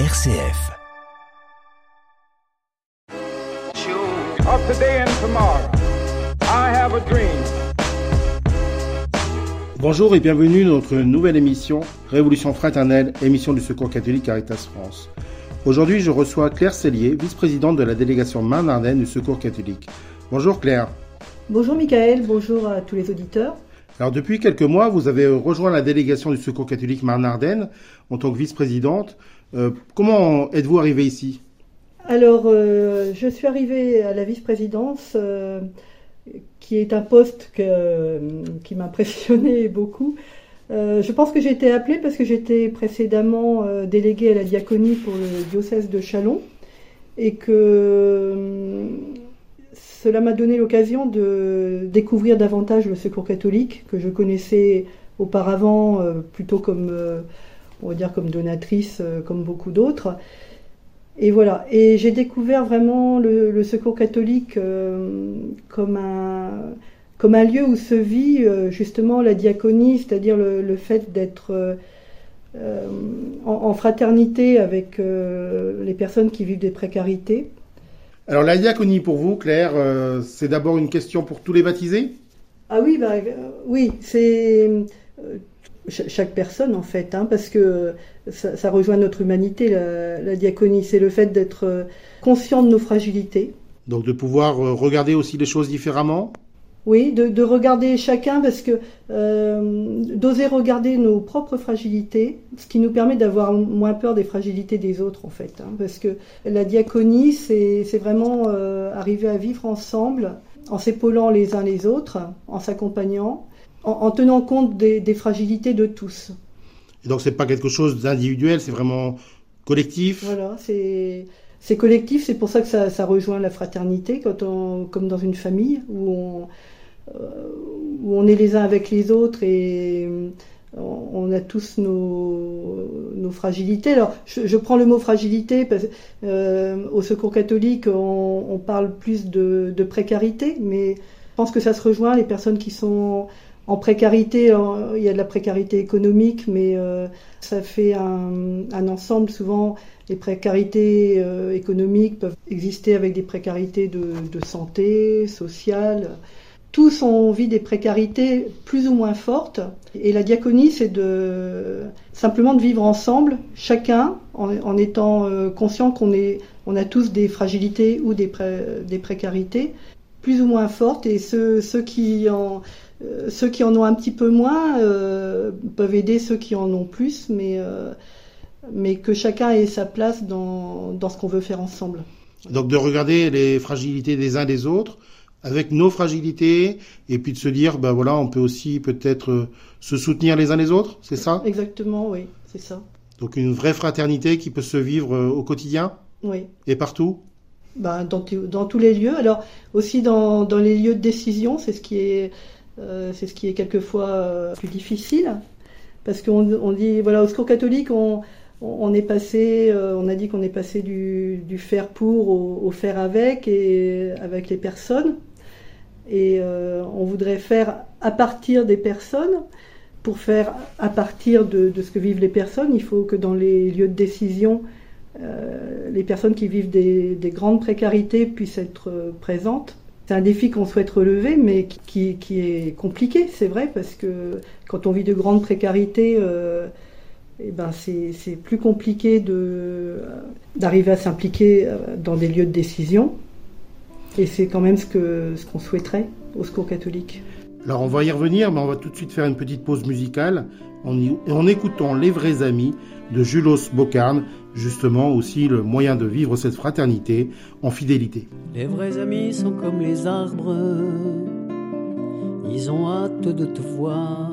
RCF. of today and tomorrow. I have a dream. Bonjour et bienvenue dans notre nouvelle émission Révolution fraternelle, émission du Secours catholique Caritas France. Aujourd'hui, je reçois Claire Cellier, vice-présidente de la délégation Marne-Ardenne du Secours catholique. Bonjour Claire. Bonjour Michael, bonjour à tous les auditeurs. Alors depuis quelques mois, vous avez rejoint la délégation du Secours catholique Marne-Ardenne en tant que vice-présidente. Euh, comment êtes-vous arrivée ici? Alors, euh, je suis arrivée à la vice-présidence, euh, qui est un poste que, qui m'impressionnait beaucoup. Je pense que j'ai été appelée parce que j'étais précédemment déléguée à la diaconie pour le diocèse de Chalon et que cela m'a donné l'occasion de découvrir davantage le secours catholique que je connaissais auparavant plutôt comme, on va dire, comme donatrice, euh, comme beaucoup d'autres. Et voilà. Et j'ai découvert vraiment le, le secours catholique euh, comme un comme un lieu où se vit euh, justement la diaconie, c'est-à-dire le, le fait d'être euh, en, en fraternité avec les personnes qui vivent des précarités. Alors la diaconie pour vous, Claire, c'est d'abord une question pour tous les baptisés? Ah oui, bah, oui, c'est chaque personne en fait, hein, parce que ça, ça rejoint notre humanité, la, la diaconie, c'est le fait d'être euh, conscient de nos fragilités. Donc de pouvoir euh, regarder aussi les choses différemment? Oui, de, de regarder chacun, parce que euh, d'oser regarder nos propres fragilités, ce qui nous permet d'avoir moins peur des fragilités des autres en fait, hein, parce que la diaconie, c'est c'est vraiment euh, arriver à vivre ensemble, en s'épaulant les uns les autres, en s'accompagnant, en, en tenant compte des, des fragilités de tous. Et donc c'est pas quelque chose d'individuel, c'est vraiment collectif? Voilà, c'est c'est collectif, c'est pour ça que ça, ça rejoint la fraternité, quand on, comme dans une famille où on, euh, où on est les uns avec les autres et euh, on on a tous nos, nos fragilités. Alors, je, je prends le mot fragilité parce euh, au Secours catholique, on, on parle plus de, de précarité, mais je pense que ça se rejoint les personnes qui sont en précarité. en- Il y a de la précarité économique, mais euh, ça fait un, ensemble souvent. Les précarités euh, économiques peuvent exister avec des précarités de, santé, sociale. Tous ont vit des précarités plus ou moins fortes. Et la diaconie, c'est de simplement de vivre ensemble, chacun, en, étant euh, conscient qu'on a tous des fragilités ou des, pré- des précarités plus ou moins fortes. Et ceux, ceux qui en euh, ceux qui en ont un petit peu moins euh, peuvent aider ceux qui en ont plus, mais euh, mais que chacun ait sa place dans, dans ce qu'on veut faire ensemble. Donc de regarder les fragilités des uns des autres avec nos fragilités et puis de se dire ben voilà on peut aussi peut-être euh, se soutenir les uns les autres, c'est ça? Exactement, oui, c'est ça. Donc une vraie fraternité qui peut se vivre euh, au quotidien? Oui. et partout? Ben, dans, dans tous les lieux. Alors aussi dans, dans les lieux de décision, c'est ce qui est euh, c'est ce qui est quelquefois euh, plus difficile parce qu'on on dit voilà au secours catholique on est passé, euh, on a dit qu'on est passé du, faire pour au, faire avec et avec les personnes. Et euh, on voudrait faire à partir des personnes. Pour faire à partir de, ce que vivent les personnes, il faut que dans les lieux de décision, euh, les personnes qui vivent des, des grandes précarités puissent être euh, présentes. C'est un défi qu'on souhaite relever, mais qui, qui est compliqué, c'est vrai, parce que quand on vit de grandes précarités, euh, eh ben c'est plus compliqué de d'arriver à s'impliquer euh, dans des lieux de décision. Et c'est quand même ce ce qu'on souhaiterait au Secours catholique. Alors on va y revenir, mais on va tout de suite faire une petite pause musicale en, écoutant Les vrais amis de Julos Bocarne, justement aussi le moyen de vivre cette fraternité en fidélité. Les vrais amis sont comme les arbres, ils ont hâte de te voir,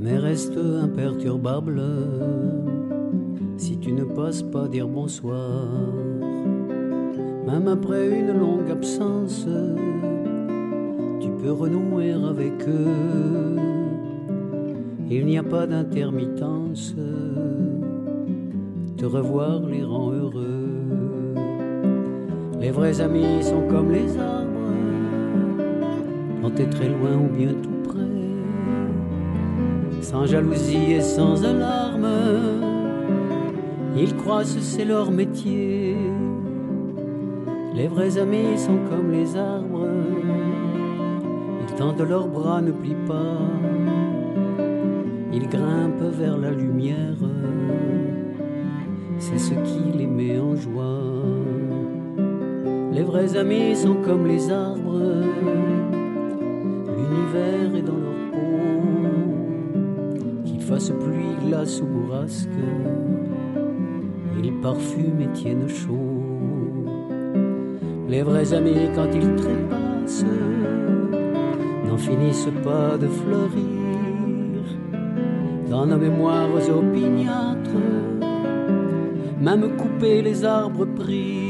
mais restent imperturbables si tu ne passes pas dire bonsoir. Même après une longue absence, tu peux renouer avec eux. Il n'y a pas d'intermittence, te revoir les rend heureux. Les vrais amis sont comme les arbres, plantés très loin ou bien tout près, sans jalousie et sans alarme. Ils croient que c'est leur métier. Les vrais amis sont comme les arbres. Ils tendent leurs bras, ne plient pas. Ils grimpent vers la lumière. C'est ce qui les met en joie. Les vrais amis sont comme les arbres. L'univers est dans leur peau. Qu'il fasse pluie, glace ou bourrasque. Ils parfument et tiennent chaud. Les vrais amis, quand ils trépassent, n'en finissent pas de fleurir. Dans nos mémoires opiniâtres, même couper les arbres pris.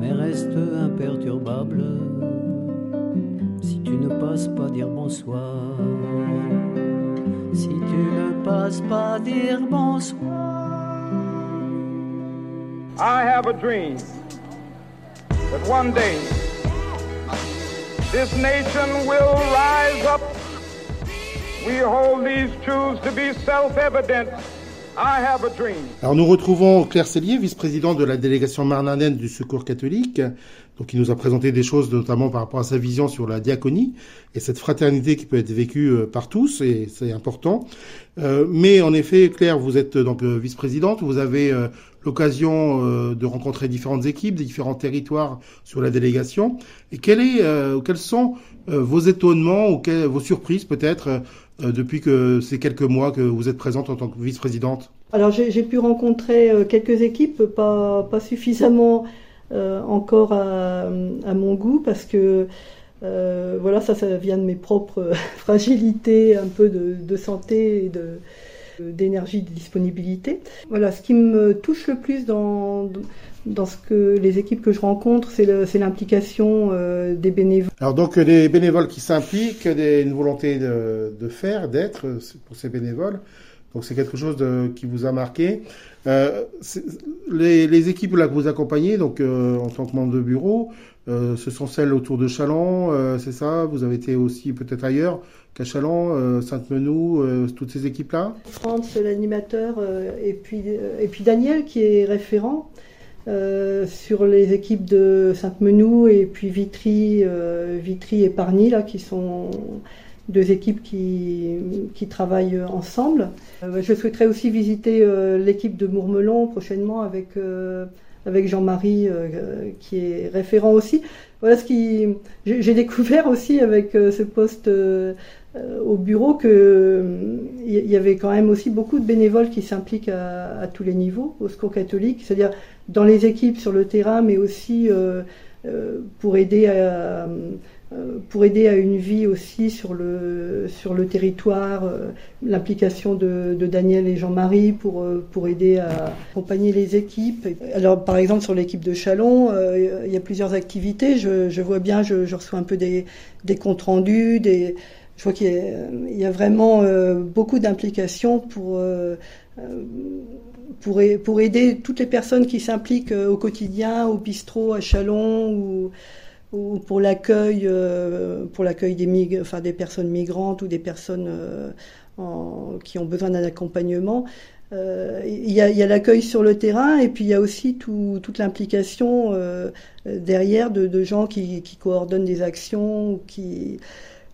Mais restent imperturbables si tu ne passes pas dire bonsoir. Si tu ne passes pas dire bonsoir. I have a dream that one day this nation will rise up. We hold these truths to be self evident. Alors nous retrouvons Claire Cellier, vice-présidente de la délégation marnanaine du Secours catholique. Donc il nous a présenté des choses notamment par rapport à sa vision sur la diaconie et cette fraternité qui peut être vécue euh, par tous et c'est important. Euh, mais en effet, Claire, vous êtes euh, donc euh, vice-présidente, vous avez l'occasion de rencontrer différentes équipes, des différents territoires sur la délégation. Et quel est, quels sont vos étonnements ou vos surprises peut-être depuis que ces quelques mois que vous êtes présente en tant que vice-présidente. Alors j'ai pu rencontrer euh, quelques équipes, pas, pas suffisamment euh, encore à, mon goût, parce que euh, voilà, ça, ça vient de mes propres fragilités, un peu de, de santé et de d'énergie, de disponibilité. Voilà, ce qui me touche le plus dans, dans ce que les équipes que je rencontre, c'est l'implication euh, des bénévoles. Alors donc des bénévoles qui s'impliquent, une volonté de, de faire, d'être euh, pour ces bénévoles. Donc c'est quelque chose qui vous a marqué. Euh, les, équipes là que vous accompagnez, donc euh, en tant que membre de bureau, euh, ce sont celles autour de Chalon, euh, c'est ça? Vous avez été aussi peut-être ailleurs qu'à Chalon, euh, Sainte-Menou, toutes ces équipes-là Franz, l'animateur, et, puis, et puis Daniel qui est référent sur les équipes de Sainte-Menou et puis Vitry, Vitry et Parny, là, qui sont deux équipes qui, qui travaillent ensemble. Euh, je souhaiterais aussi visiter euh, l'équipe de Mourmelon prochainement avec, euh, avec Jean-Marie qui est référent aussi. Voilà ce qui j'ai découvert aussi avec ce poste au bureau que il y avait quand même aussi beaucoup de bénévoles qui s'impliquent à, à tous les niveaux au secours catholique, c'est-à-dire dans les équipes sur le terrain, mais aussi pour aider à pour aider à une vie aussi sur le sur le territoire, euh, l'implication de, de Daniel et Jean-Marie pour euh, pour aider à accompagner les équipes. Alors par exemple sur l'équipe de Chalon, euh, il y a plusieurs activités. Je, je vois bien, je, je reçois un peu des des comptes rendus, des je vois qu'il y, y a vraiment euh, beaucoup d'implications pour, euh, euh, pour, pour aider toutes les personnes qui s'impliquent euh, au quotidien, au bistrot, à Chalon ou, ou pour l'accueil euh, pour l'accueil des, mig- enfin, des personnes migrantes ou des personnes euh, en- qui ont besoin d'un accompagnement. Euh, Il y a, y a l'accueil sur le terrain et puis il y a aussi tout- toute l'implication euh, derrière de, de gens qui, qui coordonnent des actions ou qui,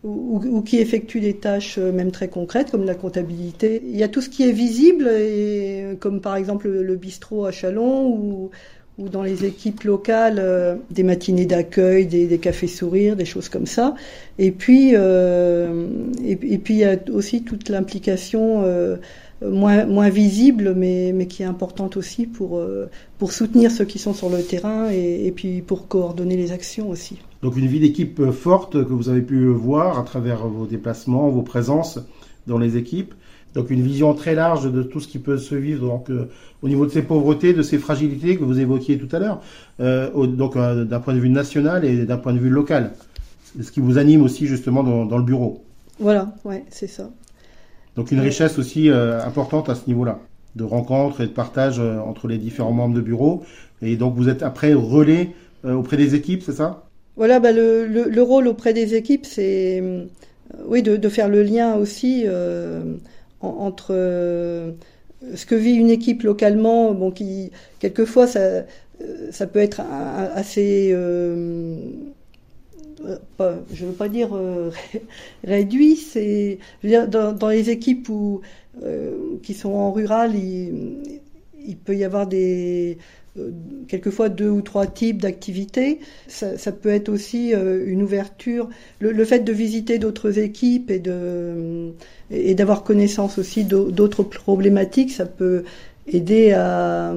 ou, ou qui effectuent des tâches euh, même très concrètes comme la comptabilité. Il y a tout ce qui est visible, et, comme par exemple le, le bistrot à Chalon ou, ou dans les équipes locales, euh, des matinées d'accueil, des, cafés sourires, des choses comme ça. Et puis, euh, et, puis il y a aussi toute l'implication euh, moins, visible, mais, mais qui est importante aussi pour, pour soutenir ceux qui sont sur le terrain et, et puis pour coordonner les actions aussi. Donc une vie d'équipe forte que vous avez pu voir à travers vos déplacements, vos présences dans les équipes. Donc une vision très large de tout ce qui peut se vivre donc, euh, au niveau de ces pauvretés, de ces fragilités que vous évoquiez tout à l'heure, euh, donc euh, d'un point de vue national et d'un point de vue local. Ce qui vous anime aussi justement dans, dans le bureau. Voilà, ouais, c'est ça. Donc une richesse aussi importante à ce niveau-là, de rencontres et de partage entre les différents membres de bureau. Et donc vous êtes après relais auprès des équipes, c'est ça? Voilà, bah, le, le, le, rôle auprès des équipes, c'est oui de, de, faire le lien aussi entre euh, ce que vit une équipe localement, bon, qui quelquefois ça, ça peut être assez, euh, je ne veux pas dire euh, réduit, c'est dans, les équipes où, euh, qui sont en rural, il peut y avoir des quelquefois deux ou trois types d'activités. Ça, ça, peut être aussi euh, une ouverture. Le, le fait de visiter d'autres équipes et de et d'avoir connaissance aussi d'autres problématiques, ça peut aider à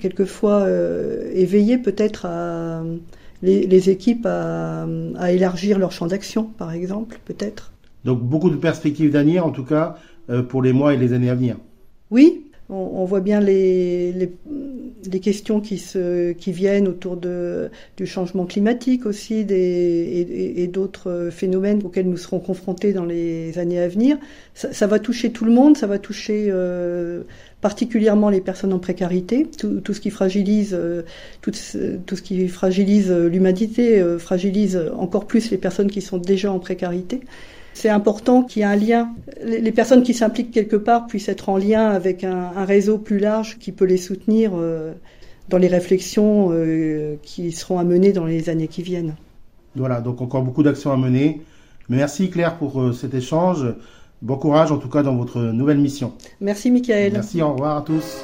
quelquefois euh, éveiller peut-être à les, les, équipes à, à élargir leur champ d'action, par exemple, peut-être. Donc beaucoup de perspectives d'avenir, en tout cas, euh, pour les mois et les années à venir. Oui, on, voit bien les, les, questions qui, se, qui viennent autour de, du changement climatique aussi et, d'autres phénomènes auxquels nous serons confrontés dans les années à venir. Ça, va toucher tout le monde, ça va toucher euh, particulièrement les personnes en précarité, tout, ce qui fragilise, euh, tout, ce qui fragilise l'humanité, euh, fragilise encore plus les personnes qui sont déjà en précarité. C'est important qu'il y ait un lien. Les personnes qui s'impliquent quelque part puissent être en lien avec un, un, réseau plus large qui peut les soutenir euh, dans les réflexions euh, qui seront à mener dans les années qui viennent. Voilà, donc encore beaucoup d'actions à mener. Merci Claire pour euh, cet échange. Bon courage en tout cas dans votre nouvelle mission. Merci Michael. Merci, au revoir à tous.